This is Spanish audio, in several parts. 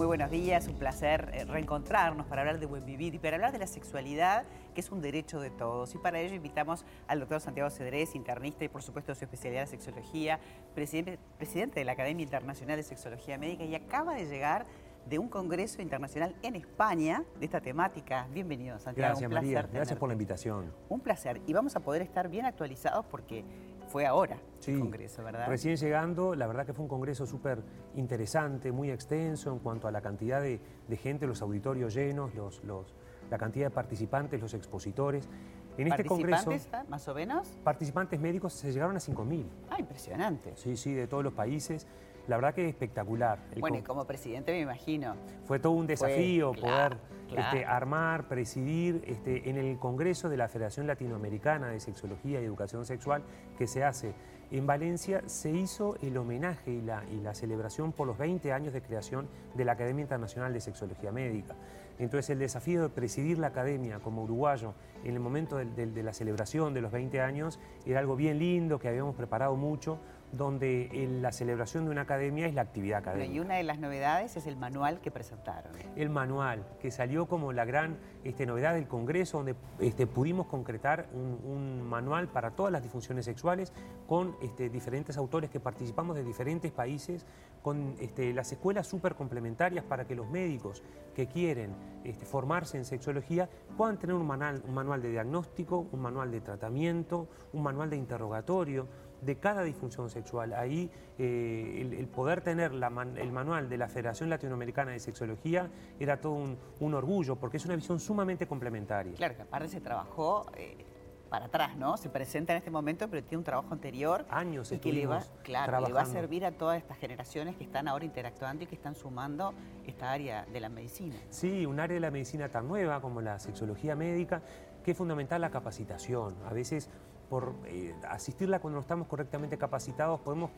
Muy buenos días, un placer eh, reencontrarnos para hablar de buen vivir y para hablar de la sexualidad, que es un derecho de todos. Y para ello invitamos al doctor Santiago Cedrés, internista y por supuesto su especialidad de sexología, presidente, presidente de la Academia Internacional de Sexología Médica y acaba de llegar de un congreso internacional en España de esta temática. Bienvenido, Santiago. Gracias, María. Gracias por la invitación. Un placer. Y vamos a poder estar bien actualizados porque fue ahora el congreso, ¿verdad? Recién llegando, la verdad que fue un congreso súper interesante, muy extenso en cuanto a la cantidad de, gente, los auditorios llenos, los, la cantidad de participantes, los expositores. En este congreso, más o menos? Participantes médicos se llegaron a 5.000. Ah, impresionante. Sí, sí, de todos los países. La verdad que es espectacular. bueno, y como presidente me imagino. Fue todo un desafío poder este, armar, presidir este, en el Congreso de la Federación Latinoamericana de Sexología y Educación Sexual que se hace en Valencia, se hizo el homenaje y la, y la celebración por los 20 años de creación de la Academia Internacional de Sexología Médica. Entonces el desafío de presidir la academia como uruguayo en el momento de, la celebración de los 20 años era algo bien lindo, que habíamos preparado mucho, donde la celebración de una academia es la actividad académica. Y una de las novedades es el manual que presentaron. El manual, que salió como la gran este, novedad del Congreso, donde este, pudimos concretar un, manual para todas las disfunciones sexuales con este, diferentes autores que participamos de diferentes países, con las escuelas súper complementarias para que los médicos que quieren formarse en sexología puedan tener un manual, un manual de diagnóstico, un manual de tratamiento, un manual de interrogatorio de cada disfunción sexual. Ahí eh, el, poder tener el manual de la Federación Latinoamericana de Sexología era todo un, orgullo, porque es una visión sumamente complementaria. Claro, que aparte se trabajó... Eh, para atrás, ¿no? Se presenta en este momento, pero tiene un trabajo anterior. Años y que le va, claro, le va a servir a todas estas generaciones que están ahora interactuando y que están sumando esta área de la medicina. Sí, un área de la medicina tan nueva como la sexología médica, que es fundamental la capacitación. A veces por eh, asistirla cuando no estamos correctamente capacitados, podemos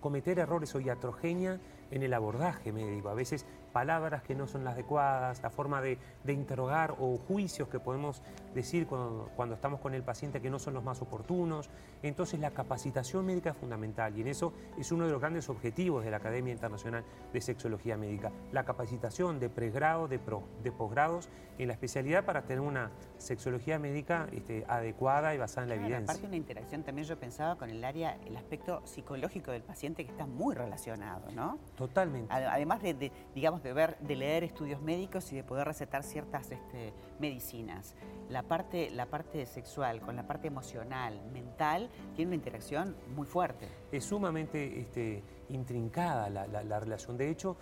cometer errores o iatrogenia en el abordaje médico. A veces palabras que no son las adecuadas, la forma de, interrogar o juicios que podemos decir cuando, cuando, estamos con el paciente que no son los más oportunos. Entonces la capacitación médica es fundamental y en eso es uno de los grandes objetivos de la Academia Internacional de Sexología Médica, la capacitación de pregrado, de, de posgrados en la especialidad para tener una sexología médica este, adecuada y basada en la evidencia. Aparte una interacción también yo pensaba con el área, el aspecto psicológico del paciente que está muy relacionado, ¿no? Totalmente. Además de digamos, de ver, de leer estudios médicos y de poder recetar ciertas este, medicinas. La parte, la parte sexual con la parte emocional, mental, tiene una interacción muy fuerte. Es sumamente este, intrincada la, relación. De hecho,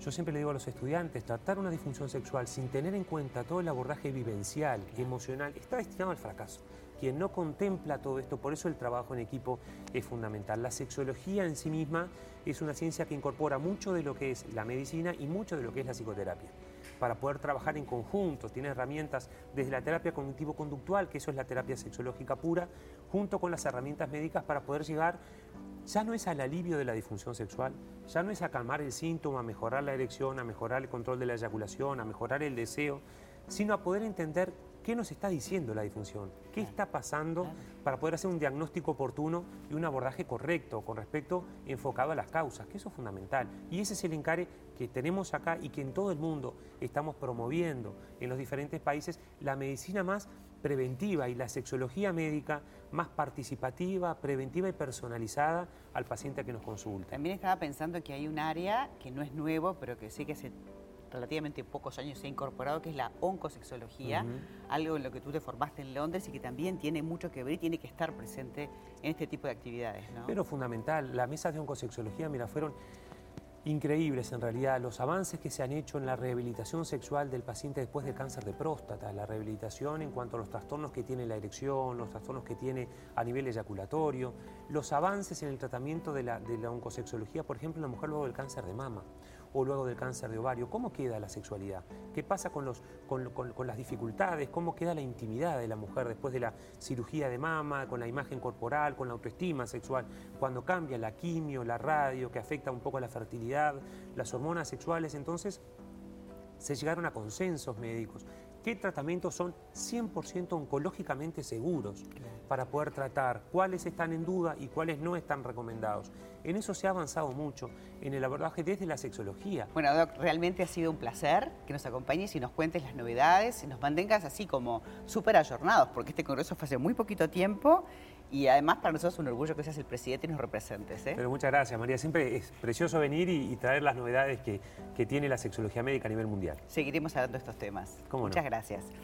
yo siempre le digo a los estudiantes, tratar una disfunción sexual sin tener en cuenta todo el abordaje vivencial y emocional está destinado al fracaso quien no contempla todo esto, por eso el trabajo en equipo es fundamental. La sexología en sí misma es una ciencia que incorpora mucho de lo que es la medicina y mucho de lo que es la psicoterapia para poder trabajar en conjunto. Tiene herramientas desde la terapia cognitivo-conductual, que eso es la terapia sexológica pura, junto con las herramientas médicas para poder llegar ya no es al alivio de la disfunción sexual, ya no es a calmar el síntoma, a mejorar la erección, a mejorar el control de la eyaculación, a mejorar el deseo, sino a poder entender qué nos está diciendo la disfunción, qué está pasando para poder hacer un diagnóstico oportuno y un abordaje correcto con respecto enfocado a las causas, que eso es fundamental. Y ese es el encare que tenemos acá y que en todo el mundo estamos promoviendo en los diferentes países, la medicina más preventiva y la sexología médica más participativa, preventiva y personalizada al paciente que nos consulta. También estaba pensando que hay un área que no es nuevo, pero que sí que se relativamente pocos años se ha incorporado, que es la oncosexología, algo en lo que tú te formaste en Londres y que también tiene mucho que ver y tiene que estar presente en este tipo de actividades. Pero fundamental, las mesas de oncosexología, mira, fueron increíbles en realidad. Los avances que se han hecho en la rehabilitación sexual del paciente después del cáncer de próstata, la rehabilitación en cuanto a los trastornos que tiene la erección, los trastornos que tiene a nivel eyaculatorio, los avances en el tratamiento de la, de la oncosexología, por ejemplo, en la mujer luego del cáncer de mama o luego del cáncer de ovario. ¿Cómo queda la sexualidad? ¿Qué pasa con, los, con, las dificultades? ¿Cómo queda la intimidad de la mujer después de la cirugía de mama, con la imagen corporal, con la autoestima sexual? Cuando cambia la quimio, la radio, que afecta un poco a la fertilidad, las hormonas sexuales, entonces se llegaron a consensos médicos qué tratamientos son 100% oncológicamente seguros para poder tratar, cuáles están en duda y cuáles no están recomendados. En eso se ha avanzado mucho, en el abordaje desde la sexología. Bueno, Doc, realmente ha sido un placer que nos acompañes y nos cuentes las novedades y nos mantengas así como súper ayornados, porque este congreso fue hace muy poquito tiempo y además para nosotros es un orgullo que seas el presidente y nos representes. ¿eh? Pero muchas gracias, María. Siempre es precioso venir y, traer las novedades que, que, tiene la sexología médica a nivel mundial. Seguiremos hablando de estos temas. muchas gracias.